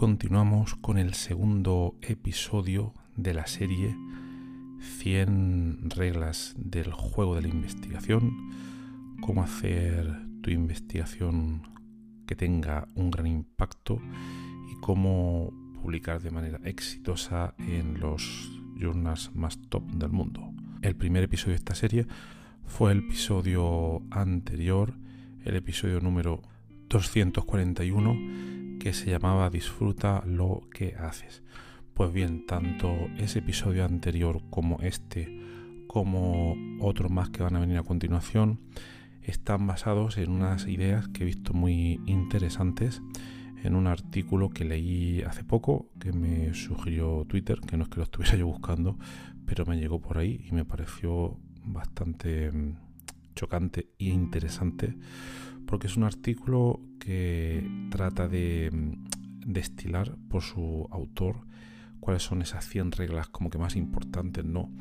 Continuamos con el segundo episodio de la serie 100 reglas del juego de la investigación, cómo hacer tu investigación que tenga un gran impacto y cómo publicar de manera exitosa en los journals más top del mundo. El primer episodio de esta serie fue el episodio anterior, el episodio número 241 que se llamaba Disfruta lo que haces. Pues bien, tanto ese episodio anterior como este, como otros más que van a venir a continuación, están basados en unas ideas que he visto muy interesantes en un artículo que leí hace poco, que me sugirió Twitter, que no es que lo estuviera yo buscando, pero me llegó por ahí y me pareció bastante mm, chocante e interesante porque es un artículo que trata de mm, destilar por su autor cuáles son esas 100 reglas como que más importantes, ¿no?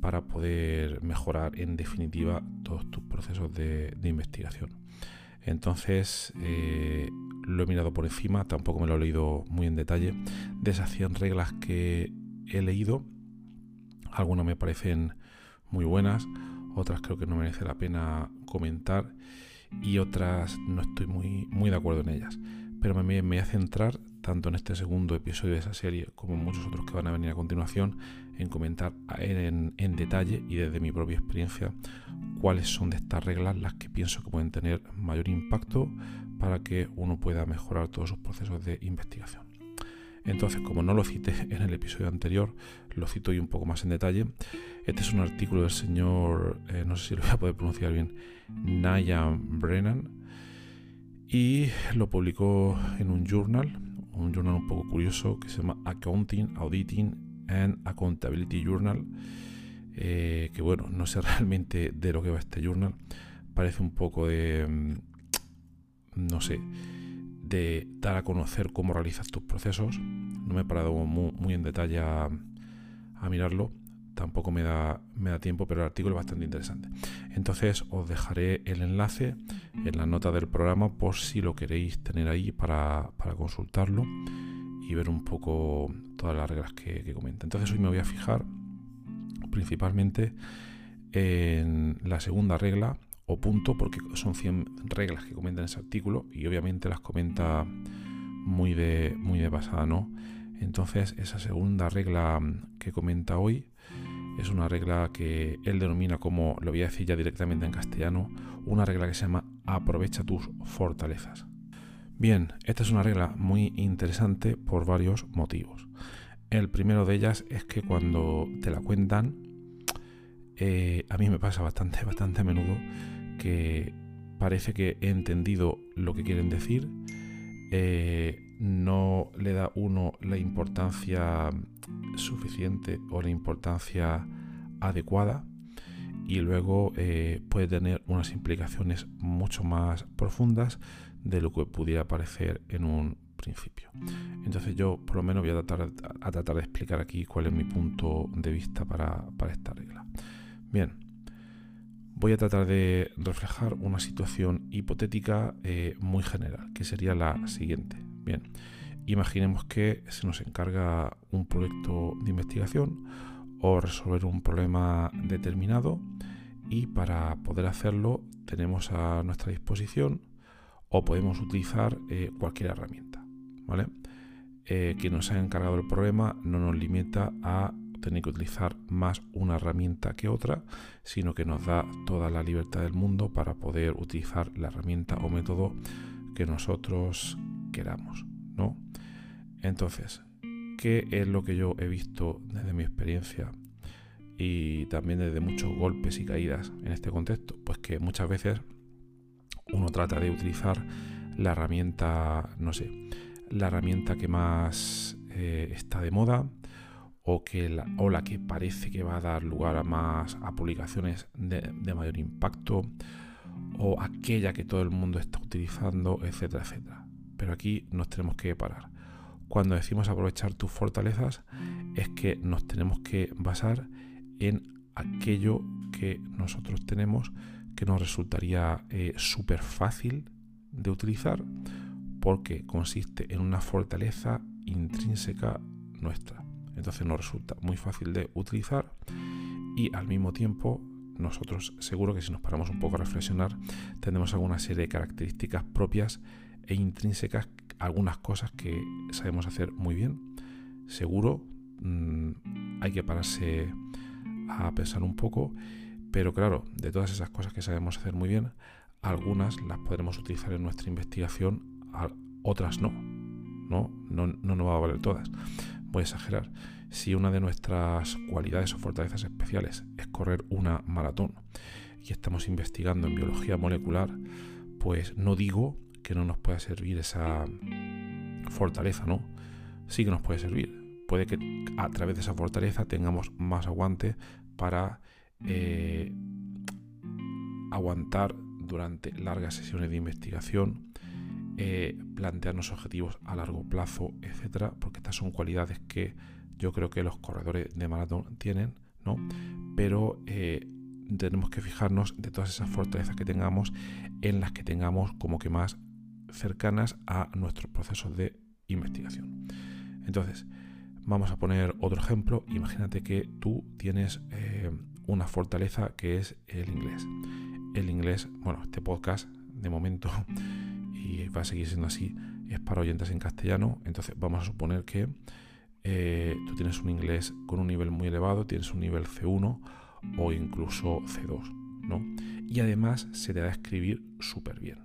Para poder mejorar en definitiva todos tus procesos de, investigación. Entonces, eh, lo he mirado por encima, tampoco me lo he leído muy en detalle. De esas 100 reglas que he leído, algunas me parecen muy buenas, otras creo que no merece la pena comentar y otras no estoy muy, muy de acuerdo en ellas. Pero me, me voy a centrar, tanto en este segundo episodio de esa serie como en muchos otros que van a venir a continuación, en comentar en, en detalle y desde mi propia experiencia cuáles son de estas reglas las que pienso que pueden tener mayor impacto para que uno pueda mejorar todos sus procesos de investigación. Entonces, como no lo cité en el episodio anterior, lo cito hoy un poco más en detalle. Este es un artículo del señor, eh, no sé si lo voy a poder pronunciar bien, Naya Brennan, y lo publicó en un journal, un journal un poco curioso que se llama Accounting, Auditing and Accountability Journal, eh, que bueno, no sé realmente de lo que va este journal, parece un poco de, mm, no sé, de dar a conocer cómo realizas tus procesos. No me he parado muy, en detalle a, mirarlo, tampoco me da, me da tiempo, pero el artículo es bastante interesante. Entonces os dejaré el enlace en la nota del programa por si lo queréis tener ahí para, consultarlo y ver un poco todas las reglas que comenta. Entonces hoy me voy a fijar principalmente en la segunda regla o punto, porque son 100 reglas que comenta en ese artículo y obviamente las comenta muy de, muy de pasada, ¿no? Entonces, esa segunda regla que comenta hoy es una regla que él denomina como, lo voy a decir ya directamente en castellano, una regla que se llama aprovecha tus fortalezas. Bien, esta es una regla muy interesante por varios motivos. El primero de ellas es que cuando te la cuentan, eh, a mí me pasa bastante, bastante a menudo, que parece que he entendido lo que quieren decir, eh, no le da uno la importancia suficiente o la importancia adecuada y luego eh, puede tener unas implicaciones mucho más profundas de lo que pudiera parecer en un principio. Entonces yo por lo menos voy a tratar, a tratar de explicar aquí cuál es mi punto de vista para, para esta regla. Bien, voy a tratar de reflejar una situación hipotética eh, muy general, que sería la siguiente. Bien, imaginemos que se nos encarga un proyecto de investigación o resolver un problema determinado y para poder hacerlo tenemos a nuestra disposición o podemos utilizar eh, cualquier herramienta. ¿vale? Eh, quien nos ha encargado el problema no nos limita a tener que utilizar más una herramienta que otra, sino que nos da toda la libertad del mundo para poder utilizar la herramienta o método que nosotros queramos. ¿no? Entonces, ¿qué es lo que yo he visto desde mi experiencia y también desde muchos golpes y caídas en este contexto? Pues que muchas veces uno trata de utilizar la herramienta, no sé, la herramienta que más eh, está de moda o, que la, o la que parece que va a dar lugar a más a publicaciones de, de mayor impacto o aquella que todo el mundo está utilizando, etcétera, etcétera. Pero aquí nos tenemos que parar. Cuando decimos aprovechar tus fortalezas es que nos tenemos que basar en aquello que nosotros tenemos que nos resultaría eh, súper fácil de utilizar porque consiste en una fortaleza intrínseca nuestra. Entonces nos resulta muy fácil de utilizar y al mismo tiempo nosotros seguro que si nos paramos un poco a reflexionar tendremos alguna serie de características propias e intrínsecas, algunas cosas que sabemos hacer muy bien. Seguro mm, hay que pararse a pensar un poco pero claro, de todas esas cosas que sabemos hacer muy bien, algunas las podremos utilizar en nuestra investigación, otras no. No, no, no nos va a valer todas. Exagerar. Si una de nuestras cualidades o fortalezas especiales es correr una maratón y estamos investigando en biología molecular, pues no digo que no nos pueda servir esa fortaleza, ¿no? Sí que nos puede servir. Puede que a través de esa fortaleza tengamos más aguante para eh, aguantar durante largas sesiones de investigación, eh, plantearnos objetivos a largo plazo, etcétera, porque estas son cualidades que yo creo que los corredores de maratón tienen, ¿no? Pero eh, tenemos que fijarnos de todas esas fortalezas que tengamos en las que tengamos como que más cercanas a nuestros procesos de investigación. Entonces, vamos a poner otro ejemplo. Imagínate que tú tienes una fortaleza que es el inglés. El inglés, bueno, este podcast de momento, y va a seguir siendo así, es para oyentes en castellano, entonces vamos a suponer que eh, tú tienes un inglés con un nivel muy elevado, tienes un nivel C1 o incluso C2, ¿no? Y además se te da a escribir súper bien,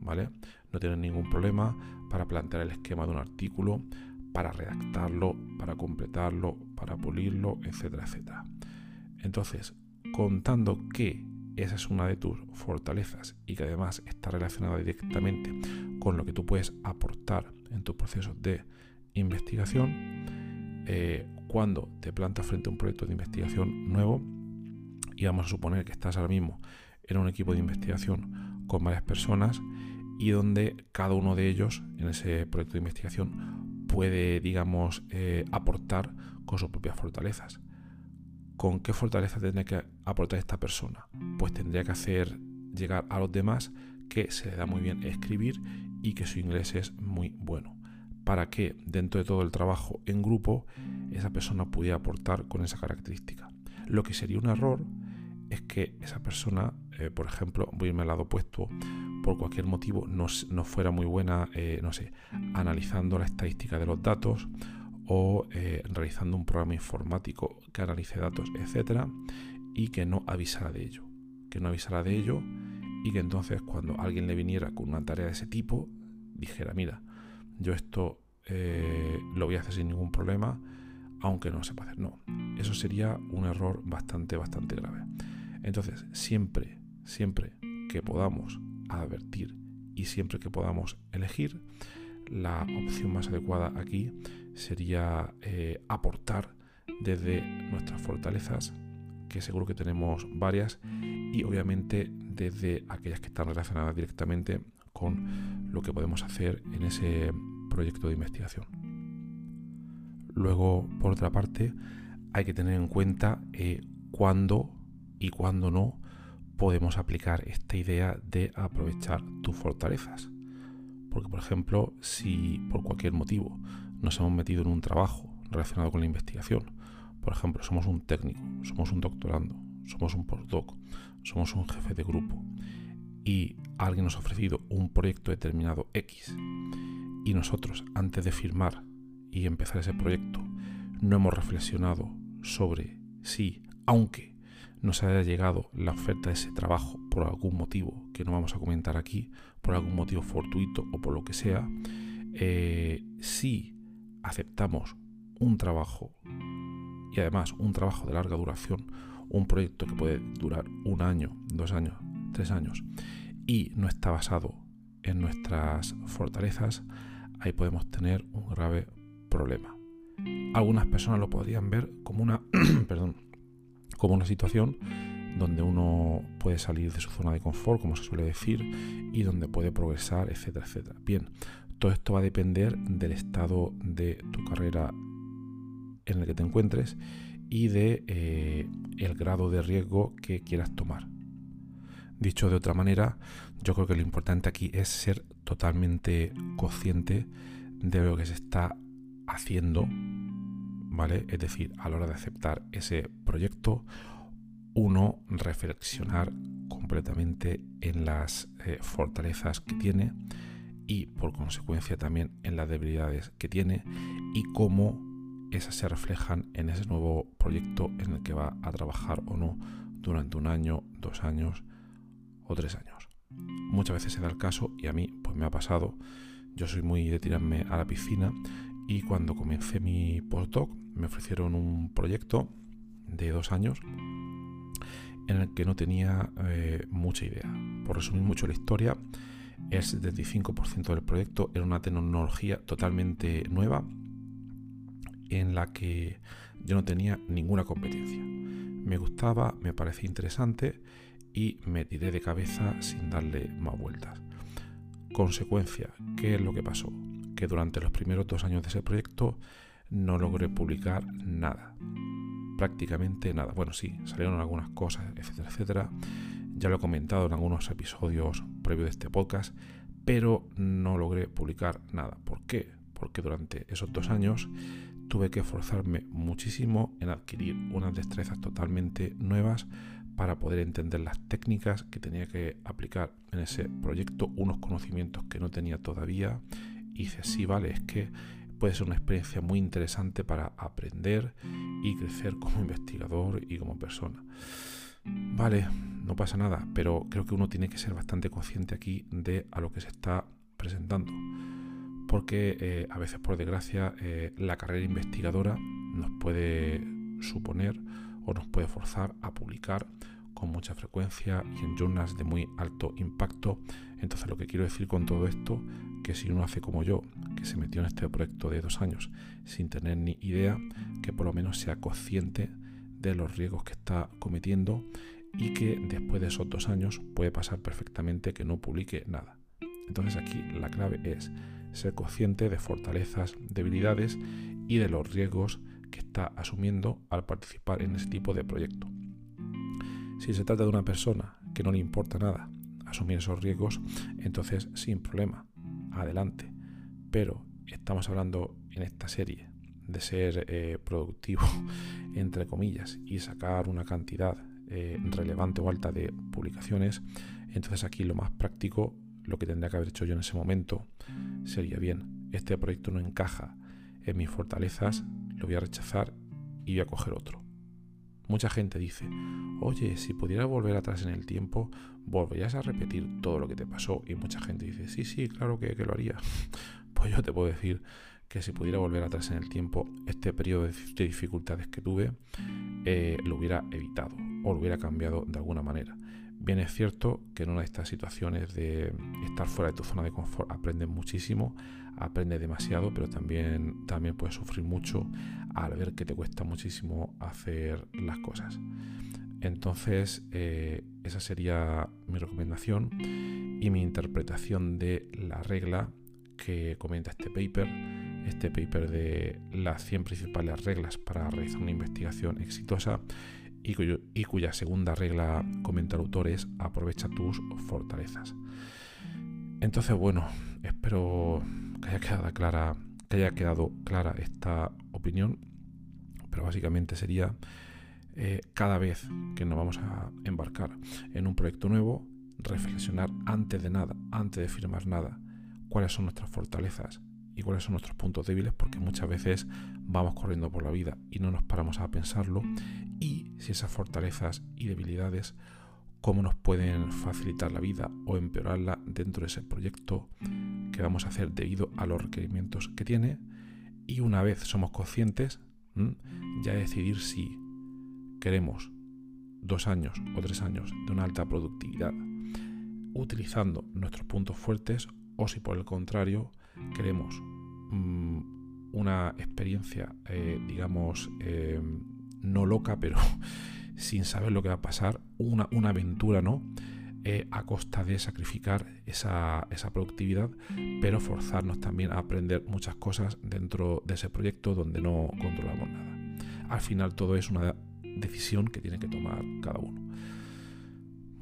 ¿vale? No tienes ningún problema para plantear el esquema de un artículo, para redactarlo, para completarlo, para pulirlo, etcétera, etcétera. Entonces, contando que esa es una de tus fortalezas y que además está relacionada directamente con lo que tú puedes aportar en tu proceso de investigación, eh, cuando te plantas frente a un proyecto de investigación nuevo, y vamos a suponer que estás ahora mismo en un equipo de investigación con varias personas y donde cada uno de ellos en ese proyecto de investigación puede, digamos, eh, aportar con sus propias fortalezas. ¿Con qué fortaleza tendría que aportar esta persona? Pues tendría que hacer llegar a los demás que se le da muy bien escribir y que su inglés es muy bueno. Para que dentro de todo el trabajo en grupo esa persona pudiera aportar con esa característica. Lo que sería un error es que esa persona, eh, por ejemplo, voy a irme al lado opuesto, por cualquier motivo no, fuera muy buena, eh, no sé, analizando la estadística de los datos o eh, realizando un programa informático que analice datos, etcétera, y que no avisara de ello. Que no avisara de ello y que entonces cuando alguien le viniera con una tarea de ese tipo, dijera, mira, yo esto eh, lo voy a hacer sin ningún problema, aunque no sepa hacer. No, eso sería un error bastante, bastante grave. Entonces, siempre, siempre que podamos advertir y siempre que podamos elegir, la opción más adecuada aquí sería eh, aportar desde nuestras fortalezas, que seguro que tenemos varias, y obviamente desde aquellas que están relacionadas directamente con lo que podemos hacer en ese proyecto de investigación. Luego, por otra parte, hay que tener en cuenta eh, cuándo y cuándo no podemos aplicar esta idea de aprovechar tus fortalezas. Porque, por ejemplo, si por cualquier motivo nos hemos metido en un trabajo relacionado con la investigación, por ejemplo, somos un técnico, somos un doctorando, somos un postdoc, somos un jefe de grupo y alguien nos ha ofrecido un proyecto determinado X y nosotros antes de firmar y empezar ese proyecto no hemos reflexionado sobre si, aunque nos haya llegado la oferta de ese trabajo por algún motivo que no vamos a comentar aquí, por algún motivo fortuito o por lo que sea, eh, si aceptamos un trabajo y además un trabajo de larga duración, un proyecto que puede durar un año, dos años, tres años y no está basado en nuestras fortalezas, ahí podemos tener un grave problema. Algunas personas lo podrían ver como una, perdón, como una situación donde uno puede salir de su zona de confort, como se suele decir, y donde puede progresar, etcétera, etcétera. Bien, todo esto va a depender del estado de tu carrera en el que te encuentres y de eh, el grado de riesgo que quieras tomar. Dicho de otra manera, yo creo que lo importante aquí es ser totalmente consciente de lo que se está haciendo, ¿vale? Es decir, a la hora de aceptar ese proyecto, uno reflexionar completamente en las eh, fortalezas que tiene y por consecuencia también en las debilidades que tiene y cómo esas se reflejan en ese nuevo proyecto en el que va a trabajar o no durante un año, dos años o tres años. Muchas veces se da el caso y a mí pues me ha pasado. Yo soy muy de tirarme a la piscina y cuando comencé mi postdoc me ofrecieron un proyecto de dos años en el que no tenía eh, mucha idea. Por resumir mucho la historia, el 75% del proyecto era una tecnología totalmente nueva en la que yo no tenía ninguna competencia. Me gustaba, me parecía interesante y me tiré de cabeza sin darle más vueltas. Consecuencia, ¿qué es lo que pasó? Que durante los primeros dos años de ese proyecto no logré publicar nada. Prácticamente nada. Bueno, sí, salieron algunas cosas, etcétera, etcétera. Ya lo he comentado en algunos episodios previos de este podcast, pero no logré publicar nada. ¿Por qué? Porque durante esos dos años tuve que esforzarme muchísimo en adquirir unas destrezas totalmente nuevas para poder entender las técnicas que tenía que aplicar en ese proyecto, unos conocimientos que no tenía todavía. Y dice, sí, vale, es que puede ser una experiencia muy interesante para aprender y crecer como investigador y como persona. Vale, no pasa nada, pero creo que uno tiene que ser bastante consciente aquí de a lo que se está presentando porque eh, a veces por desgracia eh, la carrera investigadora nos puede suponer o nos puede forzar a publicar con mucha frecuencia y en journals de muy alto impacto. Entonces lo que quiero decir con todo esto, que si uno hace como yo, que se metió en este proyecto de dos años sin tener ni idea, que por lo menos sea consciente de los riesgos que está cometiendo y que después de esos dos años puede pasar perfectamente que no publique nada. Entonces aquí la clave es ser consciente de fortalezas, debilidades y de los riesgos que está asumiendo al participar en ese tipo de proyecto. Si se trata de una persona que no le importa nada asumir esos riesgos, entonces sin problema, adelante. Pero estamos hablando en esta serie de ser eh, productivo, entre comillas, y sacar una cantidad eh, relevante o alta de publicaciones, entonces aquí lo más práctico lo que tendría que haber hecho yo en ese momento sería bien, este proyecto no encaja en mis fortalezas, lo voy a rechazar y voy a coger otro. Mucha gente dice, oye, si pudieras volver atrás en el tiempo, volverías a repetir todo lo que te pasó. Y mucha gente dice, sí, sí, claro que, lo haría. Pues yo te puedo decir que si pudiera volver atrás en el tiempo, este periodo de dificultades que tuve, eh, lo hubiera evitado o lo hubiera cambiado de alguna manera. Bien es cierto que en una de estas situaciones de estar fuera de tu zona de confort aprendes muchísimo, aprendes demasiado, pero también, también puedes sufrir mucho al ver que te cuesta muchísimo hacer las cosas. Entonces, eh, esa sería mi recomendación y mi interpretación de la regla que comenta este paper, este paper de las 100 principales reglas para realizar una investigación exitosa y, cuya segunda regla, comenta el autor, es aprovecha tus fortalezas. Entonces, bueno, espero que haya quedado clara, que haya quedado clara esta opinión, pero básicamente sería eh, cada vez que nos vamos a embarcar en un proyecto nuevo, reflexionar antes de nada, antes de firmar nada, cuáles son nuestras fortalezas y cuáles son nuestros puntos débiles, porque muchas veces vamos corriendo por la vida y no nos paramos a pensarlo, y si esas fortalezas y debilidades, cómo nos pueden facilitar la vida o empeorarla dentro de ese proyecto que vamos a hacer debido a los requerimientos que tiene, y una vez somos conscientes, ya decidir si queremos dos años o tres años de una alta productividad utilizando nuestros puntos fuertes o si por el contrario queremos mm, una experiencia, eh, digamos, eh, no loca, pero sin saber lo que va a pasar, una, una aventura, ¿no? Eh, a costa de sacrificar esa, esa, productividad, pero forzarnos también a aprender muchas cosas dentro de ese proyecto donde no controlamos nada. Al final todo es una decisión que tiene que tomar cada uno.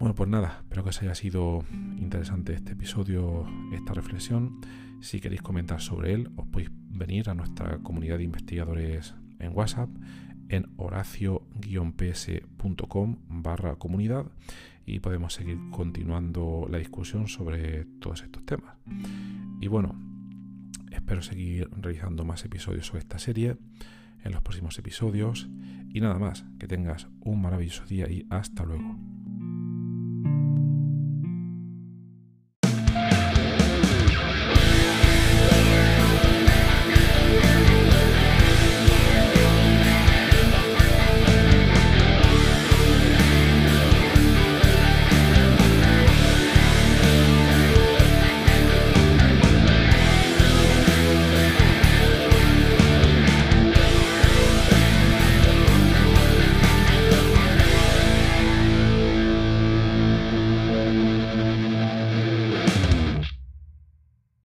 Bueno, pues nada, espero que os haya sido interesante este episodio, esta reflexión. Si queréis comentar sobre él, os podéis venir a nuestra comunidad de investigadores en WhatsApp en horacio-ps.com barra comunidad y podemos seguir continuando la discusión sobre todos estos temas. Y bueno, espero seguir realizando más episodios sobre esta serie en los próximos episodios. Y nada más, que tengas un maravilloso día y hasta luego.